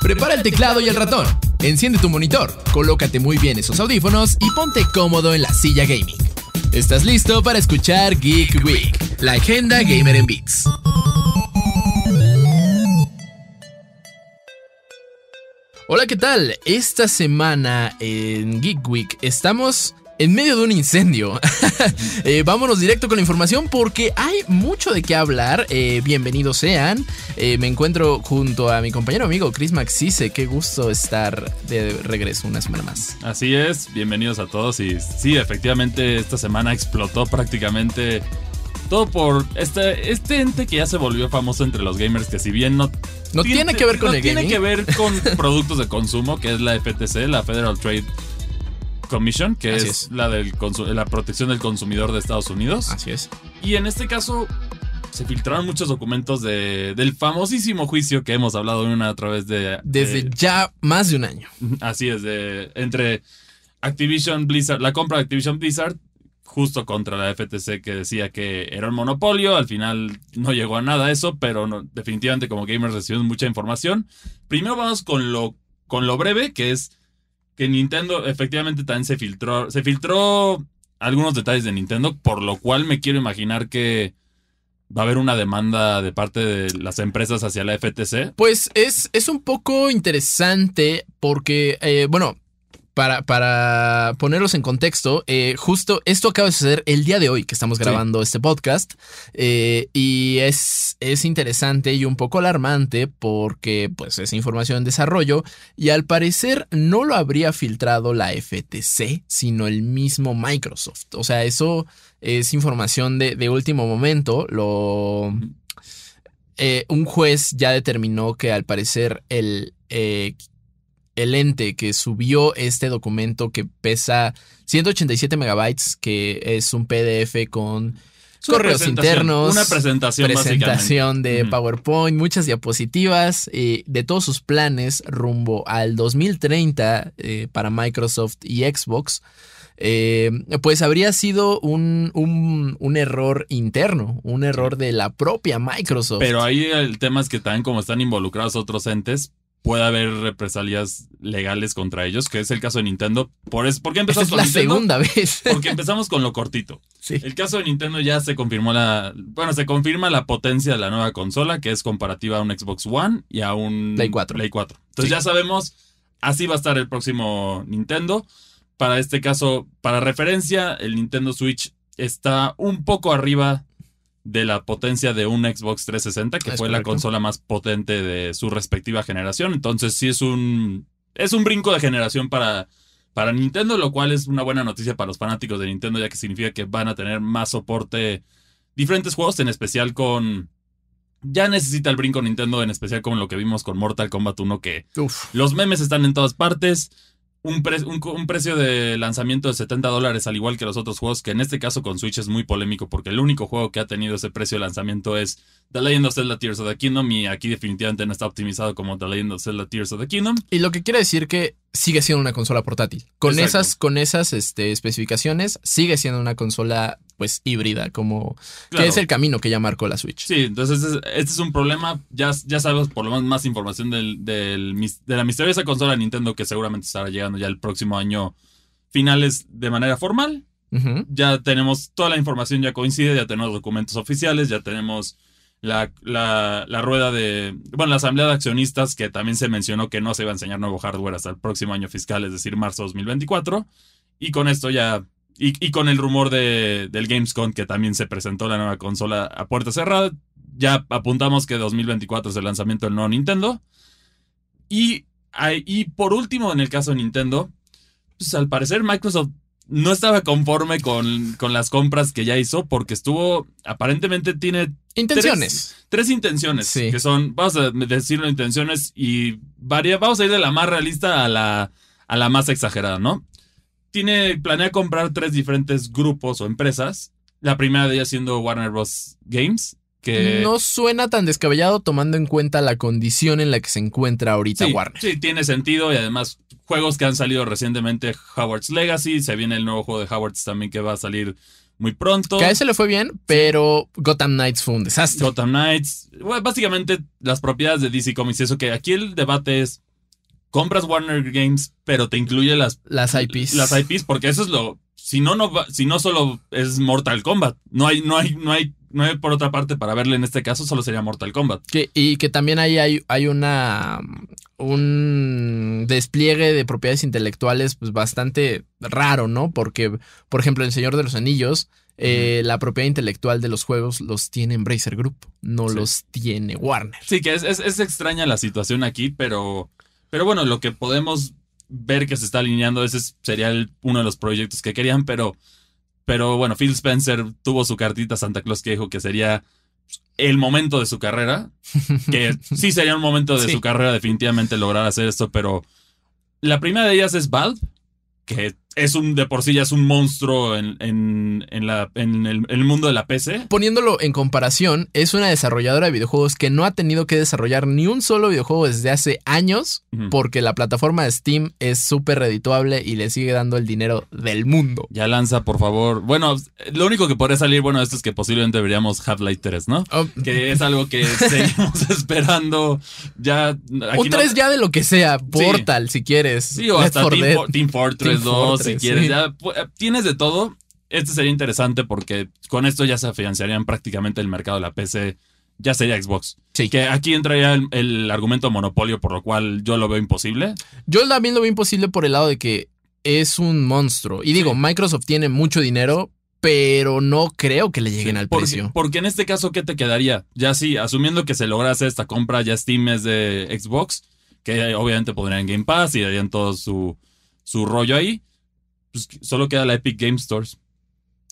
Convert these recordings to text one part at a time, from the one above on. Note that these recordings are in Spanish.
Prepara el teclado y el ratón. Enciende tu monitor, colócate muy bien esos audífonos y ponte cómodo en la silla gaming. ¿Estás listo para escuchar Geek Week, la agenda gamer en Beats? Hola, ¿qué tal? Esta semana en Geek Week estamos en medio de un incendio. Eh, vámonos directo con la información porque hay mucho de qué hablar. Eh, bienvenidos sean. Eh, me encuentro junto a mi compañero amigo Chris Maxise. Qué gusto estar de regreso una semana más. Así es, bienvenidos a todos. Y sí, efectivamente, esta semana explotó prácticamente todo por este, este ente que ya se volvió famoso entre los gamers, que si bien no... No tiene, que ver con el tiene que ver con productos de consumo, que es la FTC, la Federal Trade Commission, que es, La, del la protección del consumidor de Estados Unidos. Así es. Y en este caso se filtraron muchos documentos de, del famosísimo juicio que hemos hablado una a través de... Desde ya más de un año. Así es, de, entre Activision Blizzard, la compra de Activision Blizzard justo contra la FTC que decía que era un monopolio. Al final no llegó a nada eso, pero definitivamente como gamers recibimos mucha información. Primero vamos con lo, con lo breve, que es que Nintendo efectivamente también se filtró, se filtró algunos detalles de Nintendo, por lo cual me quiero imaginar que va a haber una demanda de parte de las empresas hacia la FTC. Pues es, es un poco interesante porque, eh, bueno, para, para ponerlos en contexto, eh, justo esto acaba de suceder el día de hoy que estamos grabando este podcast. Eh, y es, es interesante y un poco alarmante porque pues es información en desarrollo y al parecer no lo habría filtrado la FTC, sino el mismo Microsoft. O sea, eso es información de, de último momento. Lo... Eh, un juez ya determinó que al parecer el el ente que subió este documento que pesa 187 megabytes, que es un PDF con correos internos. Una presentación. Presentación de PowerPoint, muchas diapositivas eh, de todos sus planes rumbo al 2030 eh, para Microsoft y Xbox. Eh, pues habría sido un, un, un, error interno, un error de la propia Microsoft. Pero ahí el tema es que también como están involucrados otros entes, puede haber represalias legales contra ellos, que es el caso de Nintendo. Por, es, ¿por qué empezamos es la segunda vez. Porque empezamos con lo cortito. Sí. El caso de Nintendo ya se confirmó la. Bueno, se confirma la potencia de la nueva consola, que es comparativa a un Xbox One y a un Play 4. Play 4. Entonces ya sabemos, así va a estar el próximo Nintendo. Para este caso, para referencia, el Nintendo Switch está un poco arriba de la potencia de un Xbox 360, que fue la consola más potente de su respectiva generación. Entonces sí es un, es un brinco de generación para, para Nintendo, lo cual es una buena noticia para los fanáticos de Nintendo, ya que significa que van a tener más soporte, diferentes juegos, en especial con... Ya necesita el brinco Nintendo, en especial con lo que vimos con Mortal Kombat 1, que los memes están en todas partes un, un, precio de lanzamiento de 70 dólares, al igual que los otros juegos, que en este caso con Switch es muy polémico, porque el único juego que ha tenido ese precio de lanzamiento es The Legend of Zelda Tears of the Kingdom, y aquí definitivamente no está optimizado como The Legend of Zelda Tears of the Kingdom. Y lo que quiere decir que sigue siendo una consola portátil. Con esas, con esas este, especificaciones, sigue siendo una consola pues híbrida, como que es el camino que ya marcó la Switch. Sí, entonces este, es un problema. Ya, ya sabemos por lo menos más información del, del, de la misteriosa consola de Nintendo que seguramente estará llegando ya el próximo año finales de manera formal. Ya tenemos toda la información, ya coincide, ya tenemos documentos oficiales, ya tenemos la, la, rueda de, bueno, la asamblea de accionistas que también se mencionó que no se iba a enseñar nuevo hardware hasta el próximo año fiscal, es decir, marzo 2024. Y con esto ya y, con el rumor de, del Gamescom que también se presentó la nueva consola a puerta cerrada, ya apuntamos que 2024 es el lanzamiento del nuevo Nintendo. Y, y por último, en el caso de Nintendo, pues al parecer Microsoft no estaba conforme con, con las compras que ya hizo porque estuvo, aparentemente tiene... Intenciones. Tres, intenciones, que son, vamos a decirlo, intenciones y varia, vamos a ir de la más realista a la, a la más exagerada, ¿no? tiene, planea comprar tres diferentes grupos o empresas. La primera de ellas siendo Warner Bros. Games. Que... No suena tan descabellado tomando en cuenta la condición en la que se encuentra ahorita Warner. Sí, tiene sentido y además juegos que han salido recientemente, Howard's Legacy, se viene el nuevo juego de Howard's también que va a salir muy pronto. Que a ese le fue bien, pero Gotham Knights fue un desastre. Gotham Knights. Bueno, básicamente las propiedades de DC Comics. Eso que aquí el debate es. Compras Warner Games, pero te incluye las, Las IPs. las IPs, porque eso es lo. Si no, no si no solo es Mortal Kombat. No hay, no hay, no hay, no hay por otra parte para verle en este caso, solo sería Mortal Kombat. Que- y que también ahí hay, hay una un despliegue de propiedades intelectuales pues bastante raro, ¿no? Porque, por ejemplo, El Señor de los Anillos, eh, la propiedad intelectual de los juegos los tiene Embracer Group, no Sí. los tiene Warner. Sí, que es, es, es extraña la situación aquí, pero, pero bueno, lo que podemos ver que se está alineando, ese es- sería el- uno de los proyectos que querían, pero, pero bueno, Phil Spencer tuvo su cartita a Santa Claus que dijo que sería el momento de su carrera, que sí sería un momento de Sí. su carrera definitivamente lograr hacer esto, pero la primera de ellas es Valve, que es un de por sí ya es un monstruo en, en, en la, en el, mundo de la PC. Poniéndolo en comparación, es una desarrolladora de videojuegos que no ha tenido que desarrollar ni un solo videojuego desde hace años porque la plataforma de Steam es súper redituable y le sigue dando el dinero del mundo. Ya lanza, por favor. Bueno, lo único que podría salir bueno de esto es que posiblemente veríamos Half-Life 3, ¿no? Oh, Que es algo que seguimos esperando. Ya. aquí un no- 3 ya de lo que sea, Portal si quieres. Sí, o hasta 4 Team. For- Team Fortress Team 2, si quieres. sí. Ya eh, tienes de todo. Este sería interesante porque con esto ya se afianzarían prácticamente el mercado de la PC. Ya sería Xbox. Sí. Que aquí entraría el, el argumento monopolio, por lo cual yo lo veo imposible. Yo también lo veo imposible por el lado de que es un monstruo. Y digo, Sí. Microsoft tiene mucho dinero, pero no creo que le lleguen al Porque- precio. Porque en este caso, ¿qué te quedaría? Ya sí, asumiendo que se logra hacer esta compra, ya Steam es de Xbox, que obviamente pondrían Game Pass y darían todo su, su rollo ahí. Pues solo queda la Epic Game Stores.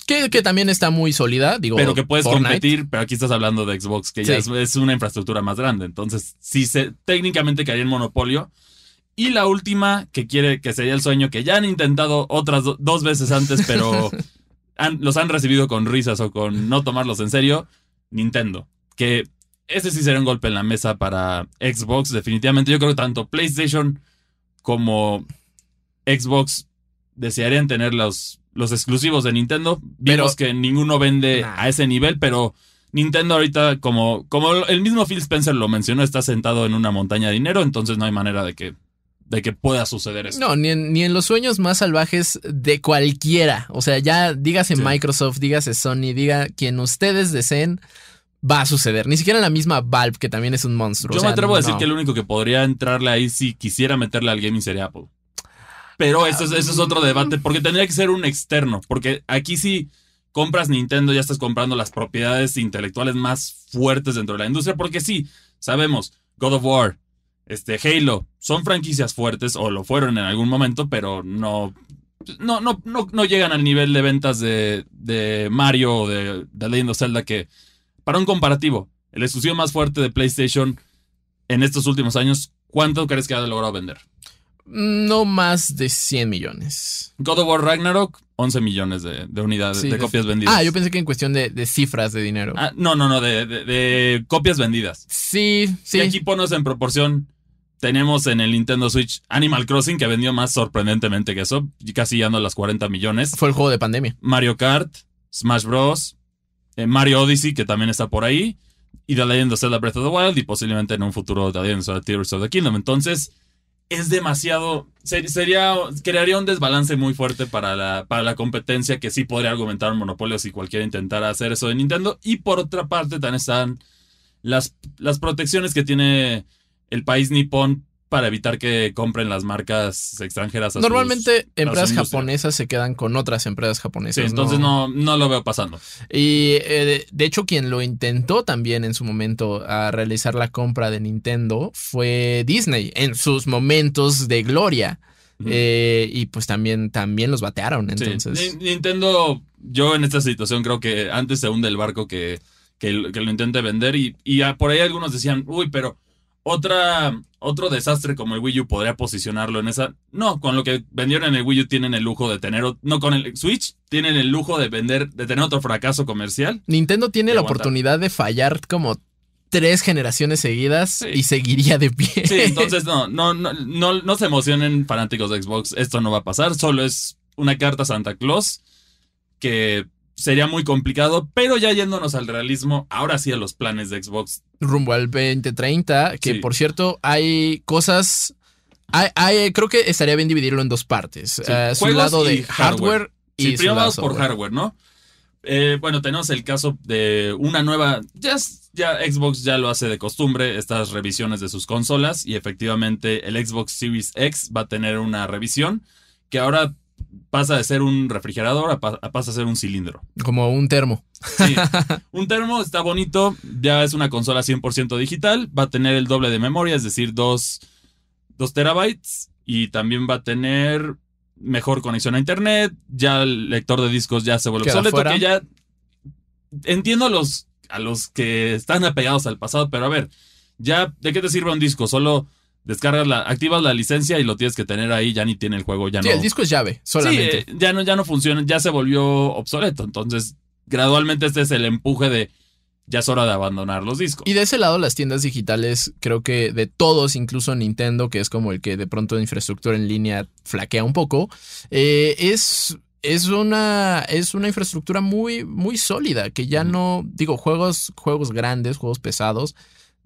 Que, que también está muy sólida, digo. pero que puedes Fortnite. competir, pero aquí estás hablando de Xbox, que ya Sí. es, es una infraestructura más grande. Entonces, sí se, técnicamente caería en monopolio. Y la última, que quiere, que sería el sueño, que ya han intentado otras do- dos veces antes, pero han- los han recibido con risas o con no tomarlos en serio, Nintendo. Que ese sí sería un golpe en la mesa para Xbox, definitivamente. Yo creo que tanto PlayStation como Xbox desearían tener los, los exclusivos de Nintendo. Vimos que ninguno vende Nah. a ese nivel, pero Nintendo ahorita, como, como el mismo Phil Spencer lo mencionó, está sentado en una montaña de dinero, entonces no hay manera de que, de que pueda suceder eso. No, ni en, ni en los sueños más salvajes de cualquiera. O sea, ya dígase Sí. Microsoft, dígase Sony, diga quien ustedes deseen, va a suceder. Ni siquiera la misma Valve, que también es un monstruo. Yo O sea, me atrevo a decir no. que el único que podría entrarle ahí si quisiera meterle al gaming sería Apple. Pero eso es, eso es otro debate, porque tendría que ser un externo, porque aquí si compras Nintendo ya estás comprando las propiedades intelectuales más fuertes dentro de la industria, porque sí, sabemos, God of War, este Halo, son franquicias fuertes, o lo fueron en algún momento, pero no, no, no, no, no llegan al nivel de ventas de, de Mario o de, de Legend of Zelda que, para un comparativo, el exclusivo más fuerte de PlayStation en estos últimos años, ¿cuánto crees que ha logrado vender? No más de 100 millones. God of War Ragnarok, 11 millones de, de unidades, Sí, de de- copias vendidas. Ah, yo pensé que en cuestión de, de cifras de dinero. Ah, no, no, no, de, copias vendidas. sí, sí. Si aquí pones en proporción, tenemos en el Nintendo Switch Animal Crossing, que vendió más sorprendentemente que eso, y casi llegando a las 40 millones. Fue el juego de pandemia. Mario Kart, Smash Bros., eh, Mario Odyssey, que también está por ahí, y The Legend of Zelda Breath of the Wild, y posiblemente en un futuro The Legend of Zelda Tears of the Kingdom. Entonces, es demasiado. ser- sería. Crearía un desbalance muy fuerte para la, para la competencia que sí podría argumentar un monopolio si cualquiera intentara hacer eso de Nintendo. Y por otra parte, también están las, las protecciones que tiene el país nipón para evitar que compren las marcas extranjeras. a Normalmente empresas japonesas se quedan con otras empresas japonesas. Sí, entonces no, no lo veo pasando. Y eh, de- hecho, quien lo intentó también en su momento a realizar la compra de Nintendo fue Disney en sus momentos de gloria. Eh, y pues también, también los batearon. Entonces, Ni- Nintendo, yo en esta situación creo que antes se hunde el barco que, que, lo- que lo intente vender y, y por ahí algunos decían, uy, pero otra, otro desastre como el Wii U podría posicionarlo en esa... No, con lo que vendieron en el Wii U tienen el lujo de tener... No, con el Switch tienen el lujo de vender, de tener otro fracaso comercial. Nintendo tiene la aguantar. oportunidad de fallar como tres generaciones seguidas Sí. y seguiría de pie. Sí, entonces no, no, no, no, no se emocionen fanáticos de Xbox, esto no va a pasar, solo es una carta a Santa Claus que sería muy complicado, pero ya yéndonos al realismo, ahora sí a los planes de Xbox. Rumbo al 2030, que Sí. por cierto hay cosas... Hay, hay- creo que estaría bien dividirlo en dos partes. Sí, Eh, su lado de y hardware. y Sí, su primero lado vamos por software. hardware, ¿no? Eh, bueno, tenemos el caso de una nueva. Ya, ya Xbox ya lo hace de costumbre, estas revisiones de sus consolas. Y efectivamente, el Xbox Series X va a tener una revisión que ahora pasa de ser un refrigerador a, pa- a pasa a ser un cilindro. Como un termo. Sí. un termo está bonito, ya es una consola 100% digital, va a tener el doble de memoria, es decir, 2 terabytes, y también va a tener mejor conexión a internet, ya el lector de discos ya se vuelve obsoleto, que ya entiendo a los, a los que están apegados al pasado, pero a ver, ya, ¿de qué te sirve un disco? Solo descargas la, activas la licencia y lo tienes que tener ahí, ya ni tiene el juego, ya Sí, no. el disco es llave, solamente. Sí, eh, ya no, ya no funciona, ya se volvió obsoleto. Entonces, gradualmente este es el empuje de ya es hora de abandonar los discos. Y de ese lado, las tiendas digitales, creo que de todos, incluso Nintendo, que es como el que de pronto de infraestructura en línea flaquea un poco, eh, es, es, una, es una infraestructura muy, muy sólida, que ya no, digo, juegos, juegos grandes, juegos pesados,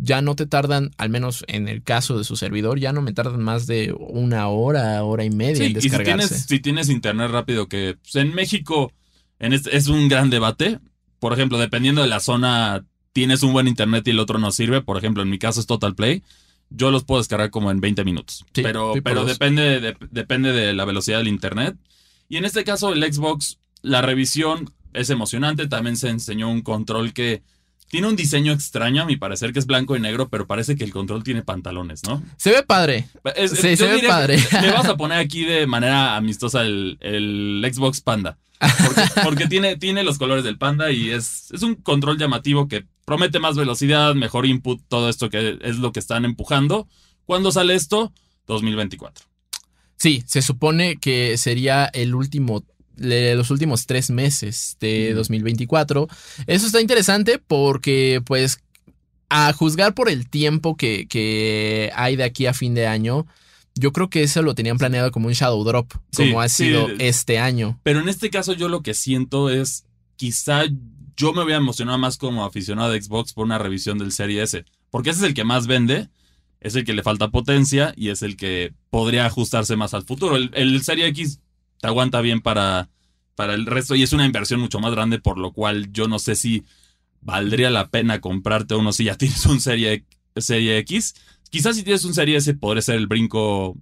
ya no te tardan, al menos en el caso de su servidor, ya no me tardan más de una hora, hora y media Sí, en y si descargarse. tienes, si tienes internet rápido, que pues, en México en este, es un gran debate. Por ejemplo, dependiendo de la zona, tienes un buen internet y el otro no sirve. Por ejemplo, en mi caso es Total Play. Yo los puedo descargar como en 20 minutos. Sí, pero pero depende, de, depende de la velocidad del internet. Y en este caso, el Xbox, la revisión es emocionante. También se enseñó un control que tiene un diseño extraño, a mi parecer, que es blanco y negro, pero parece que el control tiene pantalones, ¿no? Se ve padre. Es- Sí, se ve padre. Le vas a poner aquí de manera amistosa el, el Xbox Panda. Porque, porque tiene, tiene los colores del panda y es, es un control llamativo que promete más velocidad, mejor input, todo esto que es lo que están empujando. ¿Cuándo sale esto? 2024. Sí, se supone que sería el último, le- los últimos tres meses de Ujú. 2024. Eso está interesante porque, pues, a juzgar por el tiempo que, que hay de aquí a fin de año, yo creo que eso lo tenían planeado como un shadow drop, Sí, como ha sí. sido este año. Pero en este caso yo lo que siento es, quizá yo me voy a emocionar más como aficionado de Xbox por una revisión del Serie S. Porque ese es el que más vende, es el que le falta potencia y es el que podría ajustarse más al futuro. El, el Serie X te aguanta bien para, para el resto y es una inversión mucho más grande, por lo cual yo no sé si valdría la pena comprarte uno si ya tienes un Serie, serie X. Quizás si tienes un Serie S podría ser el brinco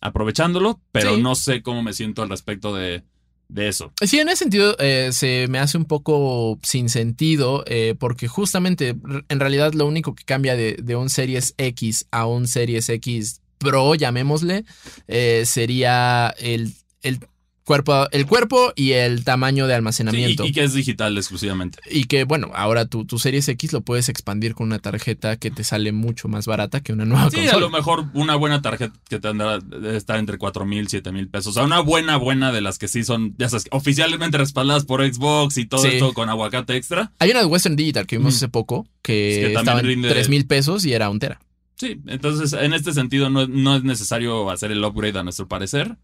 aprovechándolo, pero Sí. no sé cómo me siento al respecto de, de eso. Sí, en ese sentido eh, se me hace un poco sin sentido eh, porque justamente en realidad lo único que cambia de, de un Series X a un Series X Pro, llamémosle, eh, sería el, el cuerpo, el cuerpo y el tamaño de Sí, almacenamiento. y, y que es digital exclusivamente. Y que, bueno, ahora tu, tu Series X lo puedes expandir con una tarjeta que te sale mucho más barata que una nueva Sí, a lo mejor una buena tarjeta que tendrá debe estar entre 4 mil, 7 mil pesos. O sea, una buena, buena de las que sí son, ya sabes, oficialmente respaldadas por Xbox y todo Sí. esto con aguacate extra. Hay una de Western Digital que vimos Mm. hace poco Es que, que en rinde- 3 mil pesos y era un tera. Sí, entonces en este sentido no, no es necesario hacer el upgrade a nuestro parecer.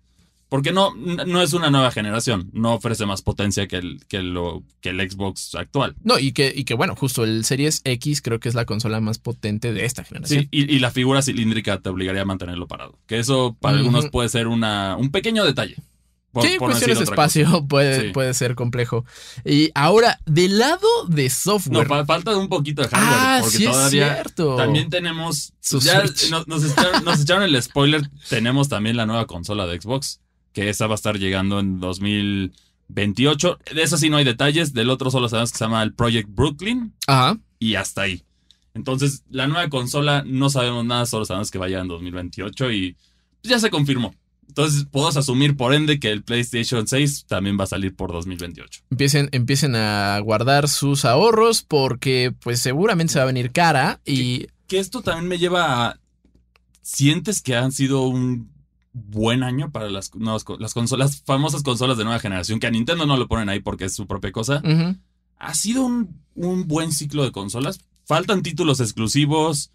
Porque no, no es una nueva generación. No ofrece más potencia que el, que lo, que el Xbox actual. No, y que, y que bueno, justo el Series X creo que es la consola más potente de esta generación. Sí, y, y la figura cilíndrica te obligaría a mantenerlo parado. Que eso para algunos puede ser una, un pequeño detalle. Por- Sí, por no cuestiones de espacio puede, Sí. puede ser complejo. Y ahora, del lado de No, software. fa- falta un poquito de hardware. ah, porque sí es todavía cierto. también tenemos. Su ya nos, nos echaron, nos echaron el spoiler. Tenemos también la nueva consola de Xbox. Que esa va a estar llegando en 2028. De esa sí no hay detalles. Del otro solo sabemos que se llama el Project Brooklyn. Ajá. Y hasta ahí. Entonces, la nueva consola no sabemos nada, solo sabemos que va a llegar en 2028 y ya se confirmó. Entonces, podemos asumir por ende que el PlayStation 6 también va a salir por 2028. Empiecen, empiecen a guardar sus ahorros porque pues seguramente se va a venir cara y Que esto también me lleva a... ¿Sientes que han sido un buen año para las, nuevas las consolas, famosas consolas de nueva generación? Que a Nintendo no lo ponen ahí porque es su propia cosa. ha sido un, un buen ciclo de consolas. Faltan títulos exclusivos.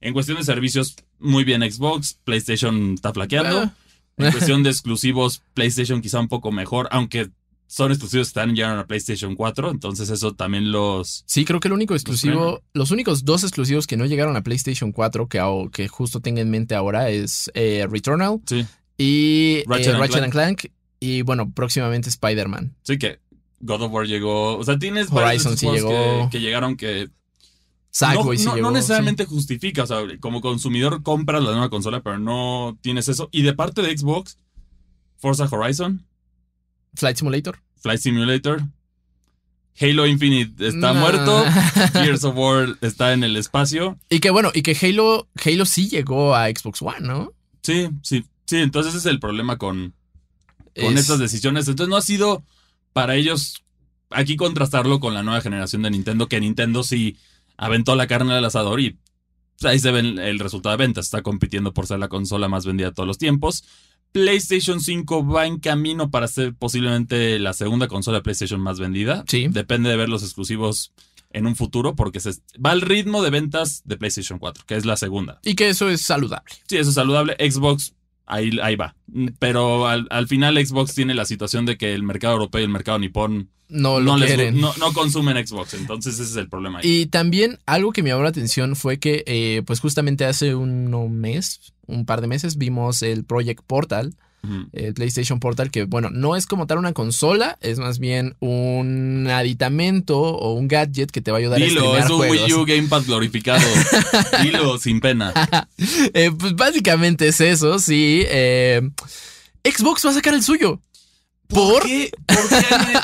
En cuestión de servicios, muy bien Xbox. PlayStation está flaqueando. En cuestión de exclusivos, PlayStation quizá un poco mejor, aunque son exclusivos que están llegaron a PlayStation 4, entonces eso también los... Sí, creo que el único exclusivo, los únicos dos exclusivos que no llegaron a PlayStation 4 que, que justo tenga en mente ahora es eh, Returnal Sí, y eh, Ratchet and Ratchet and Clank y bueno, próximamente Spider-Man. sí que God of War llegó, o sea, tienes Horizon sí llegó. Que, que llegaron que Sackboy no, sí no- necesariamente justifica, o sea, como consumidor compras la nueva consola, pero no tienes eso. Y de parte de Xbox, Forza Horizon. Flight Simulator. Flight Simulator, Halo Infinite está Nah. muerto, Gears of War está en el espacio. Y que bueno, y que Halo, Halo sí llegó a Xbox One, ¿no? Sí, sí, sí, entonces ese es el problema con, con Es- estas decisiones. Entonces no ha sido para ellos aquí contrastarlo con la nueva generación de Nintendo, que Nintendo sí aventó la carne al asador y ahí se ve el, el resultado de ventas. Está compitiendo por ser la consola más vendida de todos los tiempos. PlayStation 5 va en camino para ser posiblemente la segunda consola de PlayStation más vendida. Sí. Depende de ver los exclusivos en un futuro, porque se, va al ritmo de ventas de PlayStation 4, que es la segunda. Y que eso es saludable. Sí, eso es saludable. Xbox, ahí, ahí va. Pero al, al final Xbox tiene la situación de que el mercado europeo y el mercado nipón No lo no, les- no, no consumen Xbox. Entonces ese es el problema ahí. Y también algo que me llamó la atención fue que, eh, pues justamente hace un mes, un par de meses, vimos el Project Portal, el PlayStation Portal, que bueno, no es como tal una consola, es más bien un aditamento o un gadget que te va a ayudar a Dilo, streamear es un juegos. Wii U Gamepad glorificado. Dilo sin pena. Eh, pues básicamente es eso, sí. eh, Xbox va a sacar el suyo. ¿Por? qué? ¿Por qué?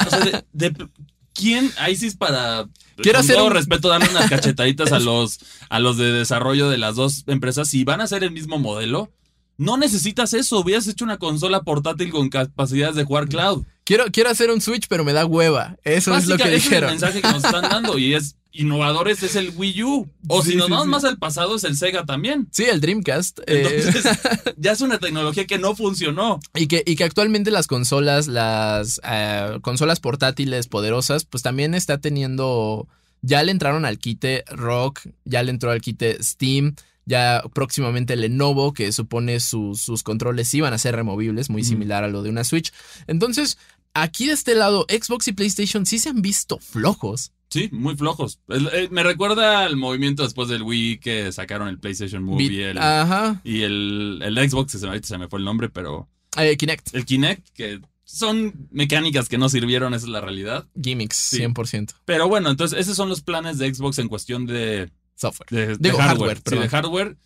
O sea, de- de- ¿Quién? Ahí sí es para. Quiero con hacer todo un- respeto, darle unas cachetaditas a los, a los de desarrollo de las dos empresas. Si van a hacer el mismo modelo, no necesitas eso. Hubieras hecho una consola portátil con capacidades de jugar cloud. Quiero, quiero hacer un Switch, pero me da hueva. Eso es lo que ese dijeron. el mensaje que nos están dando. Y es innovadores es el Wii U. O Sí, si nos sí, vamos sí. más al pasado, es el Sega también. Sí, el Dreamcast. eh, Entonces, ya es una tecnología que no funcionó. y, que, y que actualmente las consolas, las eh, consolas portátiles poderosas, pues también está teniendo. Ya le entraron al quite Rock, ya le entró al quite Steam. Ya próximamente Lenovo, que supone sus- sus controles iban a ser removibles, muy similar a lo de una Switch. Entonces, aquí de este lado, Xbox y PlayStation sí se han visto flojos. Sí, muy flojos. Eh, me recuerda al movimiento después del Wii que sacaron el PlayStation Move Vi- y el, Ajá. y el, el Xbox, ahorita se me fue el nombre, pero Eh, Kinect. el Kinect, que son mecánicas que no sirvieron, esa es la realidad. Gimmicks, Sí. 100%. Pero bueno, entonces esos son los planes de Xbox en cuestión de, Software. de, hardware. hardware, Sí, de hardware.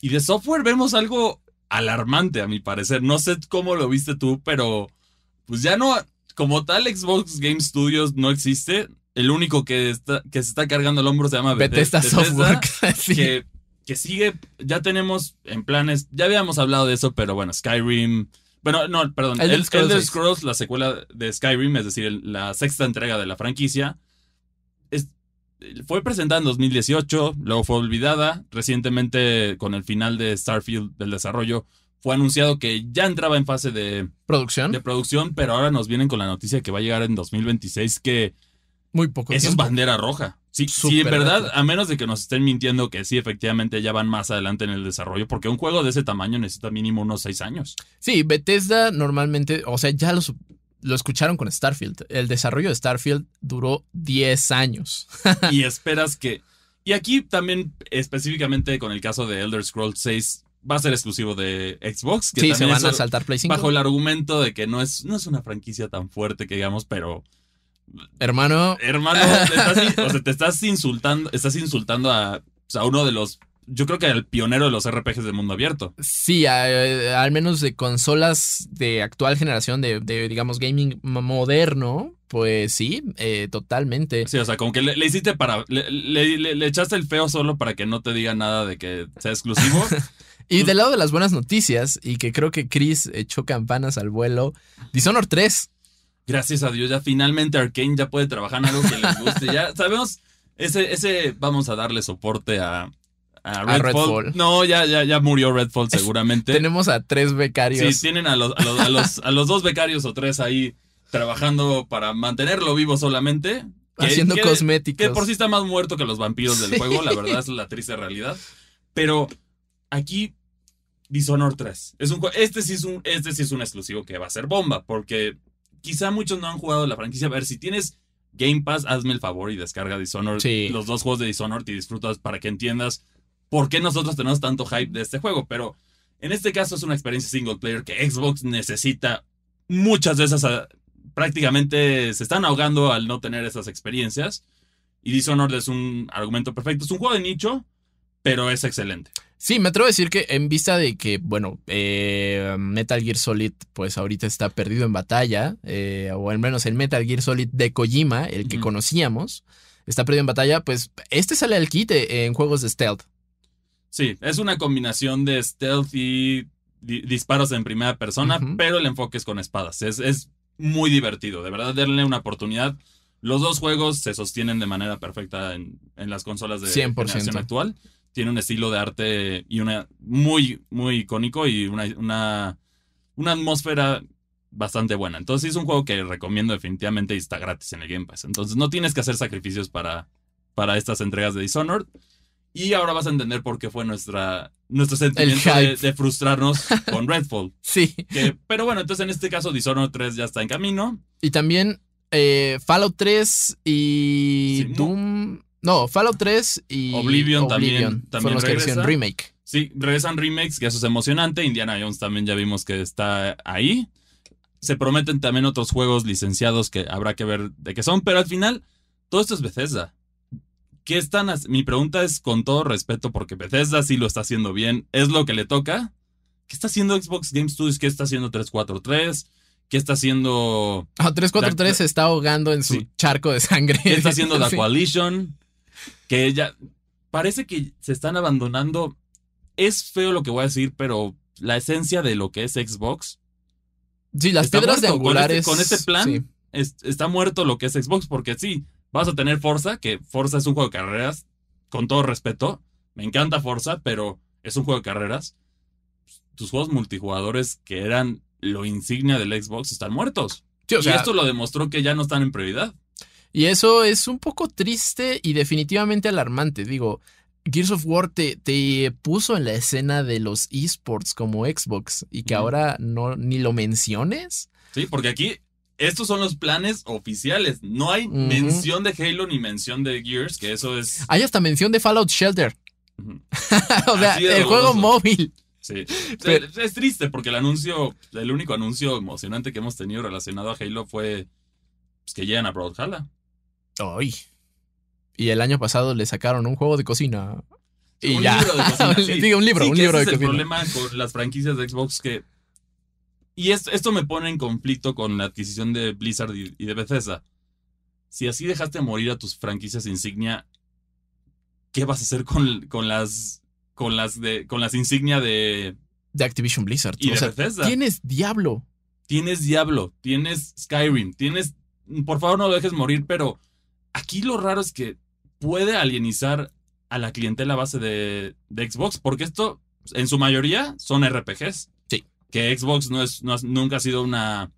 Y de software vemos algo alarmante, a mi parecer. No sé cómo lo viste tú, pero pues ya no, como tal, Xbox Game Studios no existe. El único que, está, que se está cargando el hombro se llama Bethesda, Bethesda, Software. sí. Que, que sigue, ya tenemos en planes, ya habíamos hablado de eso, pero bueno, Skyrim. Bueno, no, perdón. Elder El- Scrolls Elder seis. Scrolls, la secuela de Skyrim, es decir, el- la sexta entrega de la franquicia, es- fue presentada en 2018, luego fue olvidada. Recientemente, con el final de Starfield del desarrollo, fue anunciado que ya entraba en fase de, Producción. de producción, pero ahora nos vienen con la noticia que va a llegar en 2026, que Muy poco eso es bandera roja. Sí, sí, en verdad, a menos de que nos estén mintiendo que sí, efectivamente ya van más adelante en el desarrollo, porque un juego de ese tamaño necesita mínimo unos seis años. Sí, Bethesda normalmente, o sea, ya lo, su- lo escucharon con Starfield. El desarrollo de Starfield duró 10 años. y esperas que. Y aquí también, específicamente con el caso de Elder Scrolls 6, va a ser exclusivo de Xbox. Que Sí, se van a saltar Play 5. Bajo el argumento de que no es, no es una franquicia tan fuerte que digamos, pero Hermano, hermano, te estás, o sea, te estás insultando, estás insultando a, o sea, a uno de los, yo creo que al pionero de los RPGs de mundo abierto. sí, a- al menos de consolas de actual generación, de, de, digamos, gaming moderno, pues sí, eh, totalmente. Sí, o sea, como que le, le hiciste para, le, le- le- le echaste el feo solo para que no te diga nada de que sea exclusivo. Y del lado de las buenas noticias, y que creo que Chris echó campanas al vuelo, Dishonored 3. Gracias a Dios, ya finalmente Arkane ya puede trabajar en algo que les guste. Ya sabemos, ese, ese vamos a darle soporte a, a. Redfall. No, ya, ya, ya murió Redfall seguramente. Tenemos a tres becarios. Sí, tienen a los, a, los, a, los, a los dos becarios o tres ahí trabajando para mantenerlo vivo solamente. Que- haciendo que- cosméticos. Que por sí está más muerto que los vampiros del Sí. juego, la verdad es la triste realidad. Pero aquí Dishonored 3. Es un, este, sí es un, este sí es un exclusivo que va a ser bomba, porque quizá muchos no han jugado la franquicia. A ver, si tienes Game Pass, hazme el favor y descarga Dishonored, Sí. los dos juegos de Dishonored y disfrutas para que entiendas por qué nosotros tenemos tanto hype de este juego. Pero en este caso es una experiencia single player que Xbox necesita. Muchas de esas ah, prácticamente se están ahogando al no tener esas experiencias. Y Dishonored es un argumento perfecto. Es un juego de nicho, pero es excelente. Sí, me atrevo a decir que en vista de que, bueno, eh, Metal Gear Solid, pues ahorita está perdido en batalla, eh, o al menos el Metal Gear Solid de Kojima, el que conocíamos, está perdido en batalla, pues este sale al quite en juegos de stealth. Sí, es una combinación de stealth y di- disparos en primera persona, pero el enfoque es con espadas. Es, es muy divertido, de verdad, darle una oportunidad. Los dos juegos se sostienen de manera perfecta en, en las consolas de 100%. generación actual. Tiene un estilo de arte y una muy, muy icónico y una, una, una atmósfera bastante buena. Entonces es un juego que recomiendo definitivamente y está gratis en el Game Pass. Entonces no tienes que hacer sacrificios para, para estas entregas de Dishonored. Y ahora vas a entender por qué fue nuestra, nuestro sentimiento de, frustrarnos con Redfall. Sí. Que- pero bueno, entonces en este caso Dishonored 3 ya está en camino. Y también eh, Fallout 3 y Sí, Doom. No, Fallout 3 y Oblivion también- fueron también los que hicieron regresa. remake. Sí, regresan remakes, que eso es emocionante. Indiana Jones también ya vimos que está ahí. Se prometen también otros juegos licenciados que habrá que ver de qué son, pero al final todo esto es Bethesda. ¿Qué están Mi pregunta es con todo respeto, porque Bethesda sí lo está haciendo bien, es lo que le toca. ¿Qué está haciendo Xbox Game Studios? ¿Qué está haciendo 343? ¿Qué está haciendo Ah, 343 Da- se está ahogando en su Sí. charco de sangre. ¿Qué está haciendo The. Coalition? Que ya parece que se están abandonando. Es feo lo que voy a decir, pero la esencia de lo que es Xbox Sí, las piedras de muerto. Con este- angulares. con este plan, sí. es- está muerto lo que es Xbox, porque sí, vas a tener Forza, que Forza es un juego de carreras, con todo respeto. Me encanta Forza, pero es un juego de carreras. Tus juegos multijugadores que eran lo insignia del Xbox están muertos. Sí, o y sea, esto lo demostró que ya no están en prioridad. Y eso es un poco triste y definitivamente alarmante. Digo, Gears of War te, te puso en la escena de los esports como Xbox y que ahora no ni lo menciones. Sí, porque aquí estos son los planes oficiales. No hay mención de Halo ni mención de Gears, que eso es. Hay hasta mención de Fallout Shelter. O sea, el juego móvil. Sí. Pero- es triste porque el anuncio, el único anuncio emocionante que hemos tenido relacionado a Halo fue pues, que llegan a Brawlhalla. Ay. Y el año pasado le sacaron un juego de cocina. Y un ya. libro de cocina. sí. Digo, un libro, Sí, un libro de es el problema con las franquicias de Xbox que. Y esto, esto me pone en conflicto con la adquisición de Blizzard y, y de Bethesda. Si así dejaste morir a tus franquicias insignia, ¿qué vas a hacer con, con las. con las de. con las insignia de. De Activision Blizzard. y o de sea, Bethesda? tienes Diablo. Tienes Diablo, tienes Skyrim, tienes. Por favor, no lo dejes morir, pero aquí lo raro es que puede alienizar a la clientela base de, de Xbox, porque esto, en su mayoría, son RPGs. Sí. Que Xbox no es, no nunca ha sido una,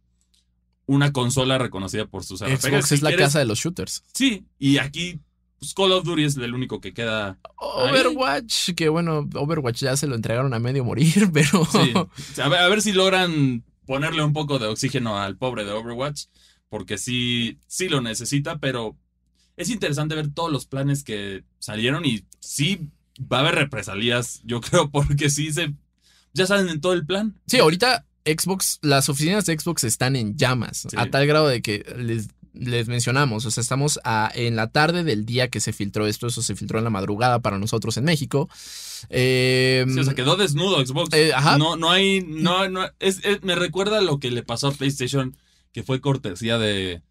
una consola reconocida por sus RPGs. Xbox Si es la quieres- casa de los shooters. Sí, y aquí pues, Call of Duty es el único que queda. Overwatch, que bueno, Overwatch ya se lo entregaron a medio morir, pero. Sí. A ver, a ver si logran ponerle un poco de oxígeno al pobre de Overwatch, porque sí, sí lo necesita, pero es interesante ver todos los planes que salieron y sí va a haber represalias, yo creo, porque sí se... Ya saben en todo el plan. Sí, ahorita Xbox, las oficinas de Xbox están en llamas, Sí. a tal grado de que les, les mencionamos, o sea, estamos a- en la tarde del día que se filtró esto, eso se filtró en la madrugada para nosotros en México. Eh, Sí, o sea, quedó desnudo Xbox. Eh, ajá. No, no hay... No, no, es, es- me recuerda lo que le pasó a PlayStation, que fue cortesía de,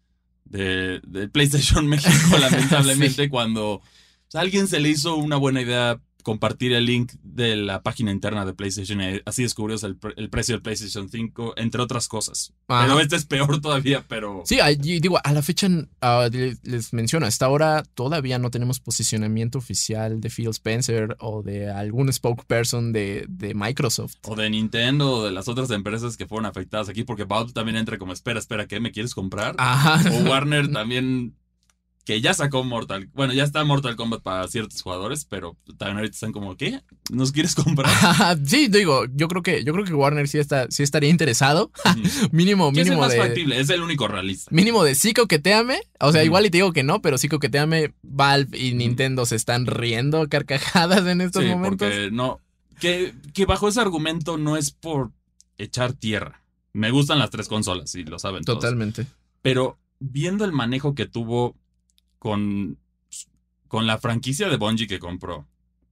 de, de PlayStation México, lamentablemente, cuando o sea, a alguien se le hizo una buena idea compartir el link de la página interna de PlayStation así descubrió el, pre- el precio del PlayStation 5, entre otras cosas. Ajá. Pero este es peor todavía, pero... Sí, digo, a la fecha, le- les menciono, hasta ahora todavía no tenemos posicionamiento oficial de Phil Spencer o de algún spokesperson de, de Microsoft. O de Nintendo o de las otras empresas que fueron afectadas aquí, porque Valve también entra como, espera, espera, ¿qué? ¿Me quieres comprar? Ajá. O Warner también que ya sacó Mortal. Bueno, ya está Mortal Kombat para ciertos jugadores, pero también ahorita están como, ¿qué? ¿Nos quieres comprar? sí, digo, yo creo que, yo creo que Warner sí, está, sí estaría interesado. mínimo, ¿Qué es el mínimo más de. factible? Es el único realista. Mínimo de sí coqueteame. O sea, igual y te digo que no, pero sí coqueteame. Valve y Nintendo se están riendo a carcajadas en estos Sí, momentos. porque no. Que, que bajo ese argumento no es por echar tierra. Me gustan las tres consolas, y lo saben todos. Totalmente. Pero viendo el manejo que tuvo con, con la franquicia de Bungie que compró,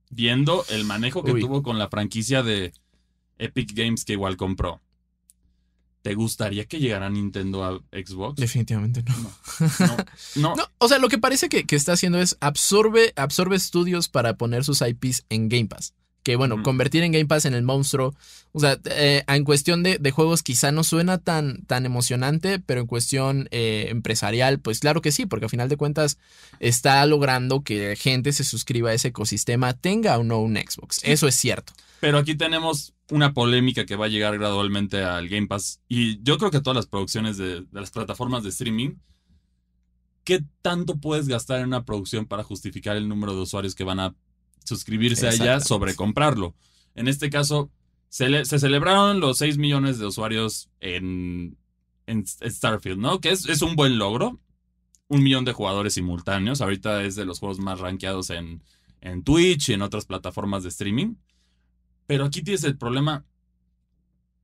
viendo el manejo que Uy. tuvo con la franquicia de Epic Games que igual compró, ¿te gustaría que llegara Nintendo a Xbox? Definitivamente no. No, no, No, o sea, lo que parece que, que está haciendo es absorbe, absorbe estudios para poner sus IPs en Game Pass. Que bueno, convertir en Game Pass en el monstruo. O sea, eh, en cuestión de, de juegos quizá no suena tan, tan emocionante, pero en cuestión eh, empresarial, pues claro que sí, porque a final de cuentas está logrando que gente se suscriba a ese ecosistema, tenga o no un Xbox. Eso es cierto. Pero aquí tenemos una polémica que va a llegar gradualmente al Game Pass. Y yo creo que todas las producciones de, de las plataformas de streaming, ¿qué tanto puedes gastar en una producción para justificar el número de usuarios que van a suscribirse a ella Exactamente. sobre comprarlo? En este caso, se, le- se celebraron los 6 millones de usuarios en, en Starfield, ¿no? Que es, es un buen logro. Un millón de jugadores simultáneos. Ahorita es de los juegos más rankeados en, en Twitch y en otras plataformas de streaming. Pero aquí tienes el problema.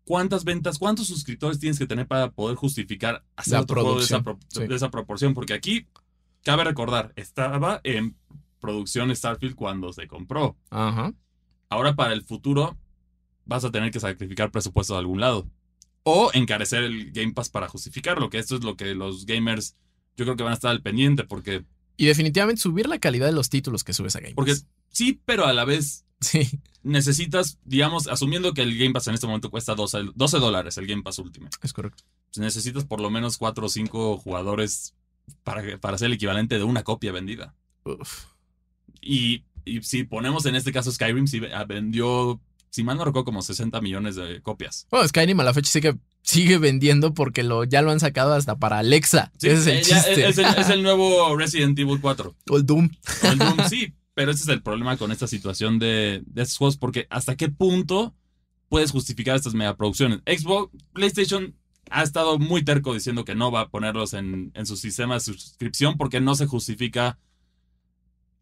¿Cuántas ventas, cuántos suscriptores tienes que tener para poder justificar hacer otro juego de esa, producción, pro- sí. de esa proporción? Porque aquí, cabe recordar, estaba en producción Starfield cuando se compró. Ajá. Ahora para el futuro vas a tener que sacrificar presupuesto de algún lado. O encarecer el Game Pass para justificarlo, que esto es lo que los gamers yo creo que van a estar al pendiente, porque, Y definitivamente subir la calidad de los títulos que subes a Game porque Pass. sí, pero a la vez Sí, necesitas, digamos, asumiendo que el Game Pass en este momento cuesta 12, 12 dólares, el Game Pass Ultimate. es correcto. Pues necesitas por lo menos 4 o 5 jugadores para, para ser el equivalente de una copia vendida. Uf. Y, y si ponemos en este caso Skyrim, ve- ah, vendió, si mal no recuerdo, como 60 millones de copias. Bueno, Skyrim a la fecha sigue, sigue vendiendo porque lo, ya lo han sacado hasta para Alexa. Sí, Ese es el eh, chiste. es, el, es el nuevo Resident Evil 4. O el Doom. O el Doom, sí, pero ese es el problema con esta situación de, de estos juegos, porque hasta qué punto puedes justificar estas megaproducciones. Xbox, PlayStation ha estado muy terco diciendo que no va a ponerlos en, en su sistema de suscripción porque no se justifica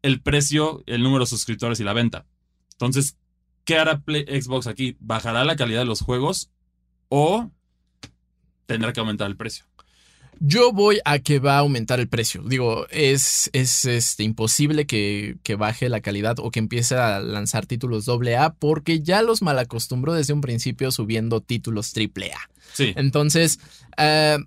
el precio, el número de suscriptores y la venta. Entonces, ¿qué hará Play- Xbox aquí? ¿Bajará la calidad de los juegos o tendrá que aumentar el precio? Yo voy a que va a aumentar el precio. Digo, es, es este, imposible que, que baje la calidad o que empiece a lanzar títulos AA porque ya los malacostumbró desde un principio subiendo títulos AAA. Sí. Entonces, eh,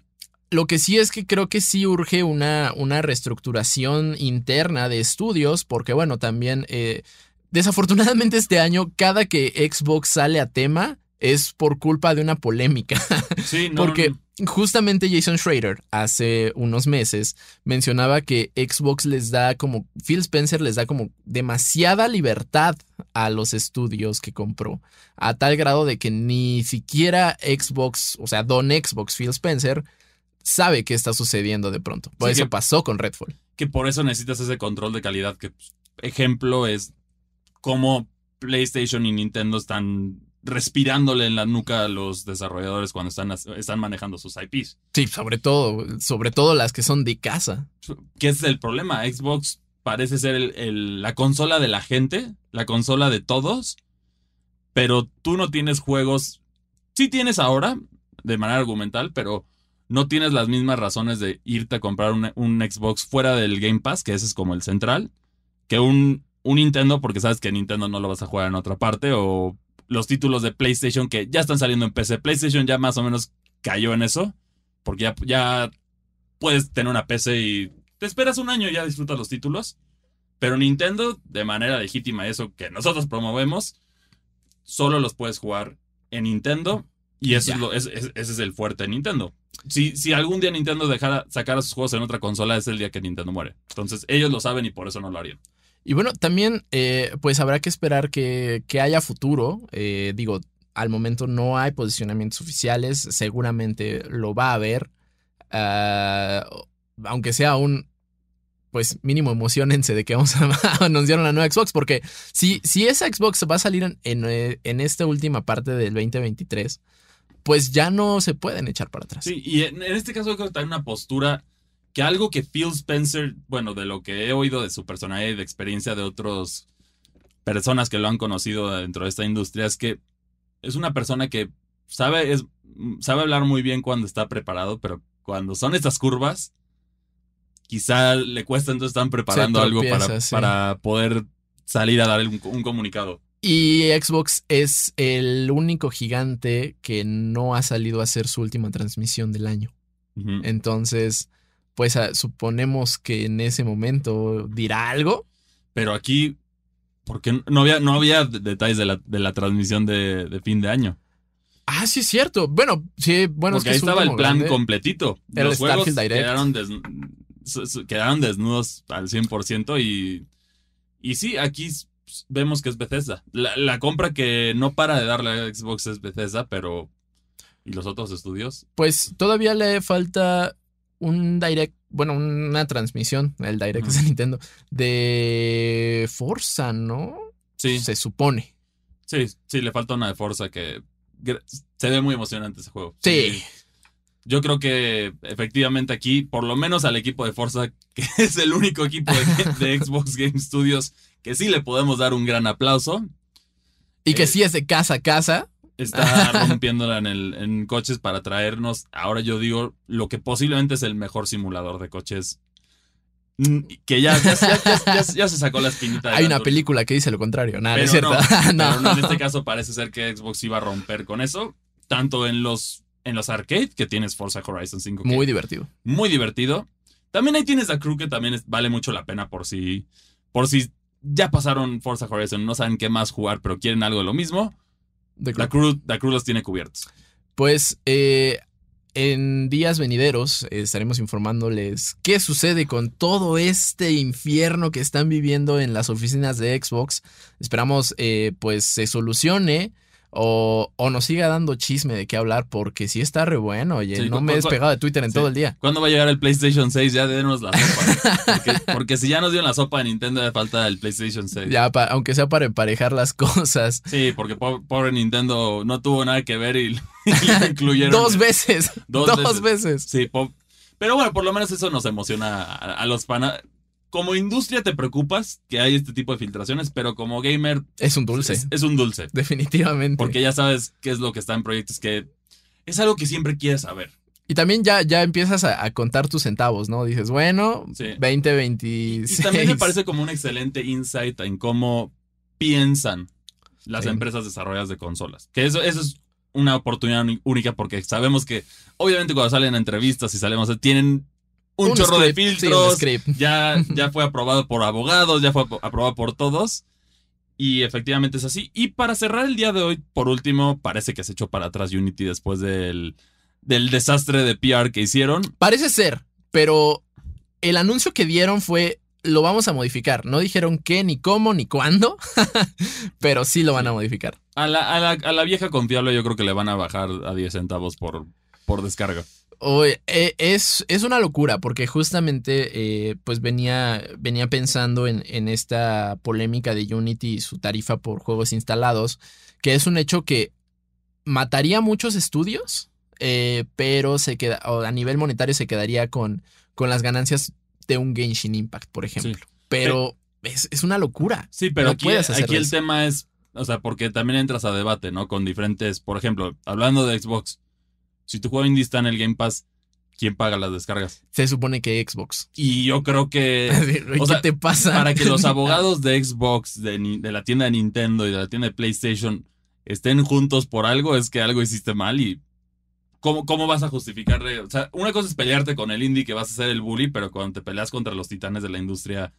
lo que sí es que creo que sí urge una, una reestructuración interna de estudios, porque bueno, también eh, desafortunadamente este año, cada que Xbox sale a tema es por culpa de una polémica. Sí, no, Porque justamente Jason Schrader hace unos meses mencionaba que Xbox les da como, Phil Spencer les da como demasiada libertad a los estudios que compró, a tal grado de que ni siquiera Xbox, o sea, Don Xbox, Phil Spencer, sabe qué está sucediendo de pronto. Por Sí, eso que- pasó con Redfall. que por eso necesitas ese control de calidad. Que pues, ejemplo es cómo PlayStation y Nintendo están respirándole en la nuca a los desarrolladores cuando están, están manejando sus IPs. Sí, sobre todo, sobre todo las que son de casa. ¿Qué es el problema? Xbox parece ser el- el- la consola de la gente, la consola de todos, pero tú no tienes juegos. Sí tienes ahora, de manera argumental, pero no tienes las mismas razones de irte a comprar un, un Xbox fuera del Game Pass, que ese es como el central, que un, un Nintendo, porque sabes que Nintendo no lo vas a jugar en otra parte, o los títulos de PlayStation que ya están saliendo en PC. PlayStation ya más o menos cayó en eso, porque ya, ya puedes tener una PC y te esperas un año y ya disfrutas los títulos. Pero Nintendo, de manera legítima, eso que nosotros promovemos, solo los puedes jugar en Nintendo. Y eso Ya. es lo, es- es- ese es el fuerte de Nintendo. Si, si algún día Nintendo dejara sacar sus juegos en otra consola, es el día que Nintendo muere. Entonces, ellos lo saben y por eso no lo harían. Y bueno, también eh, pues habrá que esperar que, que haya futuro. Eh, digo, al momento no hay posicionamientos oficiales, seguramente lo va a haber. Ah, aunque sea un pues mínimo emocionense de que vamos a anunciar una nueva Xbox, porque si, si esa Xbox va a salir en, en, eh, en esta última parte del 2023, pues ya no se pueden echar para atrás. Sí, y en, en este caso creo que en una postura que algo que Phil Spencer, bueno, de lo que he oído de su personalidad y de experiencia de otras personas que lo han conocido dentro de esta industria, es que es una persona que sabe, es, sabe hablar muy bien cuando está preparado, pero cuando son estas curvas, quizá le cuesta, entonces están preparando algo para, sí. para poder salir a dar un, un comunicado. Y Xbox es el único gigante que no ha salido a hacer su última transmisión del año. Entonces, pues ah, suponemos que en ese momento dirá algo. Pero aquí, porque no había, no había de- detalles de la, de la transmisión de, de fin de año. Ah, sí, es cierto. Bueno, sí, bueno, Porque es que ahí estaba el plan grande- completito. Era el Los juegos Starfield quedaron, des- quedaron desnudos al 100% y, y sí, aquí s- vemos que es Bethesda. La, la compra que no para de darle a Xbox es Bethesda, pero... ¿Y los otros estudios? Pues todavía le falta un direct, bueno, una transmisión, el direct es de Nintendo, de Forza, ¿no? Sí, Se supone. sí, sí, le falta una de Forza que... Se ve muy emocionante ese juego. Sí. Yo creo que efectivamente aquí, por lo menos al equipo de Forza, que es el único equipo de, de Xbox Game Studios que sí le podemos dar un gran aplauso, Y que Eh, sí es de casa a casa. está rompiéndola en, el, en coches para traernos, ahora yo digo, lo que posiblemente es el mejor simulador de coches. Mm, Que ya, ya, ya- se sacó la espinita. de Hay la una película que dice lo contrario. Nada, no es Pero cierto. no, No. pero no, en este caso parece ser que Xbox iba a romper con eso, tanto en los, en los arcade, que tienes Forza Horizon 5, que Muy divertido. muy divertido. También ahí tienes a Crew que también es- vale mucho la pena por si, por si ya pasaron Forza Horizon, no saben qué más jugar, pero quieren algo de lo mismo. De La Crew, la Crew los tiene cubiertos. Pues eh, en días venideros eh, estaremos informándoles qué sucede con todo este infierno que están viviendo en las oficinas de Xbox. Esperamos eh, pues se solucione o, o nos siga dando chisme de qué hablar porque sí está re bueno. Oye, Sí, no me he despegado de Twitter en sí. todo el día. ¿Cuándo va a llegar el PlayStation 6? Ya denos la sopa. Porque, porque si ya nos dieron la sopa de Nintendo, le falta el PlayStation 6. Ya, pa- aunque sea para emparejar las cosas. Sí, porque po- pobre Nintendo no tuvo nada que ver y, y lo incluyeron. Dos veces. Dos Dos, veces. Sí, pero bueno, por lo menos eso nos emociona a, a los fanas. Como industria te preocupas que hay este tipo de filtraciones, pero como gamer Es un dulce. es, es un dulce. Definitivamente. Porque ya sabes qué es lo que está en proyectos que es algo que siempre quieres saber. Y también ya, ya empiezas a, a contar tus centavos, ¿no? Dices, bueno, Sí. 20, Y 26. también me parece como un excelente insight en cómo piensan las Sí. empresas desarrolladas de consolas. Que eso, eso es una oportunidad uni- única porque sabemos que, obviamente, cuando salen a entrevistas y salimos, tienen un, chorro de script, filtros. ya, ya fue aprobado por abogados, ya fue ap- aprobado por todos. Y efectivamente es así. Y para cerrar el día de hoy, por último, parece que se echó para atrás Unity después del, del desastre de PR que hicieron. Parece ser, pero el anuncio que dieron fue lo vamos a modificar. No dijeron qué, ni cómo, ni cuándo, pero sí lo van a modificar. A la, a la- a la vieja confiable yo creo que le van a bajar a 10 centavos por, por descarga. Eh, es, es una locura porque justamente eh, pues venía, venía pensando en, en esta polémica de Unity y su tarifa por juegos instalados, que es un hecho que mataría muchos estudios, eh, pero se queda, o a nivel monetario se quedaría con, con las ganancias de un Genshin Impact, por ejemplo. Sí. Pero es, es una locura. Sí, pero No aquí, aquí el tema es, o sea, porque también entras a debate, ¿no? Con diferentes, por ejemplo, hablando de Xbox, si tu juego indie está en el Game Pass, ¿quién paga las descargas? Se supone que Xbox. Y yo creo que ¿Qué o sea, te pasa? para que los abogados de Xbox, de, la tienda de Nintendo y de la tienda de PlayStation estén juntos por algo, es que algo hiciste mal y ¿cómo, cómo vas a justificarle? O sea, una cosa es pelearte con el indie que vas a ser el bully, pero cuando te peleas contra los titanes de la industria,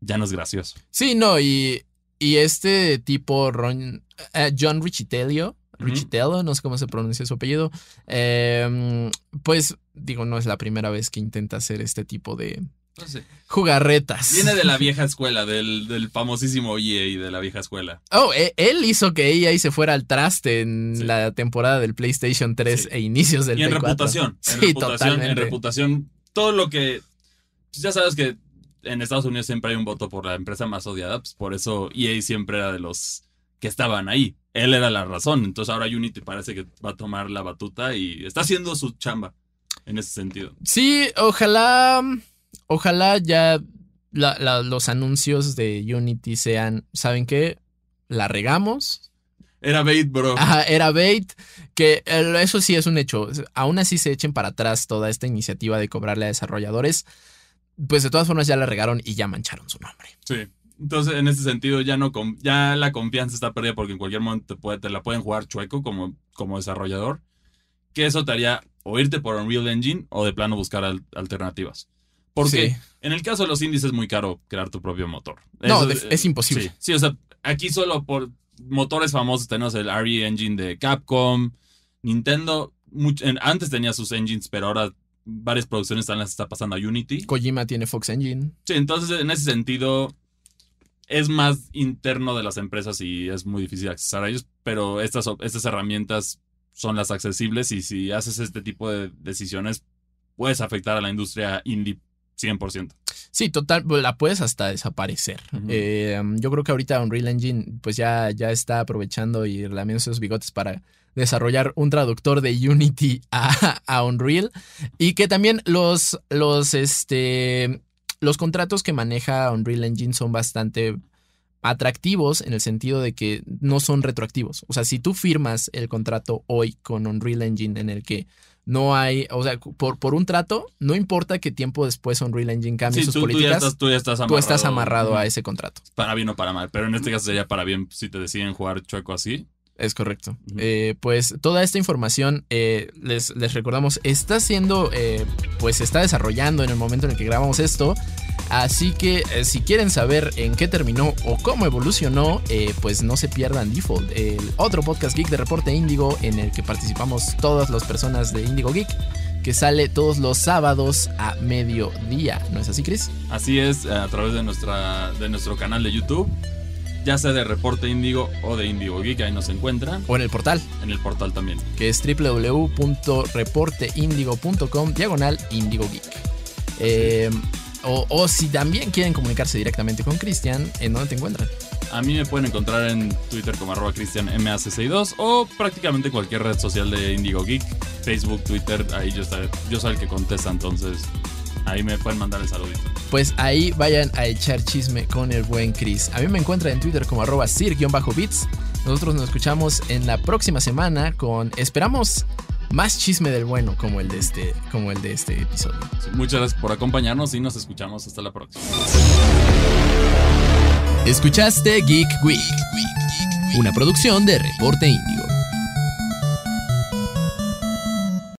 ya no es gracioso. Sí, no, y, y este tipo, Ron- eh, John Richitelio. Richitello, no sé cómo se pronuncia su apellido, eh, pues digo, no es la primera vez que intenta hacer este tipo de No sé. jugarretas. Viene de la vieja escuela, del, del famosísimo EA de la vieja escuela. Oh, e- él hizo que EA se fuera al traste en Sí. la temporada del PlayStation 3 Sí. e inicios del Y en Play 4. reputación. En Sí, reputación, en totalmente. reputación. Todo lo que. pues ya sabes que en Estados Unidos siempre hay un voto por la empresa más odiada, pues por eso EA siempre era de los que estaban ahí. Él era la razón. Entonces ahora Unity parece que va a tomar la batuta y está haciendo su chamba en ese sentido. Sí, ojalá, ojalá ya los anuncios de Unity sean, ¿saben qué? La regamos. Era bait, bro. Ajá, era bait. Que eso sí es un hecho. Aún así se echen para atrás toda esta iniciativa de cobrarle a desarrolladores. Pues de todas formas ya la regaron y ya mancharon su nombre. Sí. Entonces, en ese sentido, ya no ya la confianza está perdida porque en cualquier momento te, puede, te la pueden jugar chueco como, como desarrollador. Que eso te haría o irte por Unreal Engine o de plano buscar alternativas. Porque en el caso de los indies es muy caro crear tu propio motor. No, es, imposible. Sí, o sea, aquí solo por motores famosos tenemos el RE Engine de Capcom, Nintendo. antes tenía sus engines, pero ahora varias producciones están las está pasando a Unity. Kojima tiene Fox Engine. Sí, entonces en ese sentido es más interno de las empresas y es muy difícil acceder a ellos, pero estas, estas herramientas son las accesibles y si haces este tipo de decisiones puedes afectar a la industria indie 100%. Sí, total, pues, la puedes hasta desaparecer. Eh, yo creo que ahorita Unreal Engine pues ya, ya está aprovechando y lamiendo esos bigotes para desarrollar un traductor de Unity a, a Unreal y que también los, los, este, los contratos que maneja Unreal Engine son bastante atractivos en el sentido de que no son retroactivos. O sea, si tú firmas el contrato hoy con Unreal Engine en el que no hay, o sea, por, por un trato, no importa que tiempo después Unreal Engine cambie sus políticas. Tú ya, estás, amarrado, tú estás amarrado a ese contrato. Para bien o para mal, pero en este caso sería para bien si te deciden jugar chueco así. Es correcto. Eh, pues toda esta información, eh, les, les, recordamos, está siendo, eh, pues se está desarrollando en el momento en el que grabamos esto. Así que si quieren saber en qué terminó o cómo evolucionó, pues no se pierdan Default, el otro podcast geek de Reporte Índigo en el que participamos todas las personas de Índigo Geek que sale todos los sábados a mediodía. ¿No es así, Chris? Así es, a través de, nuestra, de nuestro canal de YouTube ya sea de Reporte Índigo o de Indigo Geek, ahí nos encuentran. O en el portal. En el portal también. Que es www.reporteindigo.com diagonal Indigo Geek. Eh, o, si también quieren comunicarse directamente con Cristian, ¿en dónde te encuentran? A mí me pueden encontrar en Twitter como arroba cristianmac62 o prácticamente cualquier red social de Indigo Geek, Facebook, Twitter, ahí yo, yo soy el que contesta, entonces Ahí me pueden mandar el saludito. Pues ahí vayan a echar chisme con el buen Chris. A mí me encuentran en Twitter como arroba sir-bits. Nosotros nos escuchamos en la próxima semana con, esperamos, más chisme del bueno como el de este, como el de este episodio. muchas gracias por acompañarnos y nos escuchamos hasta la próxima. Escuchaste Geek Week, una producción de Reporte Indio.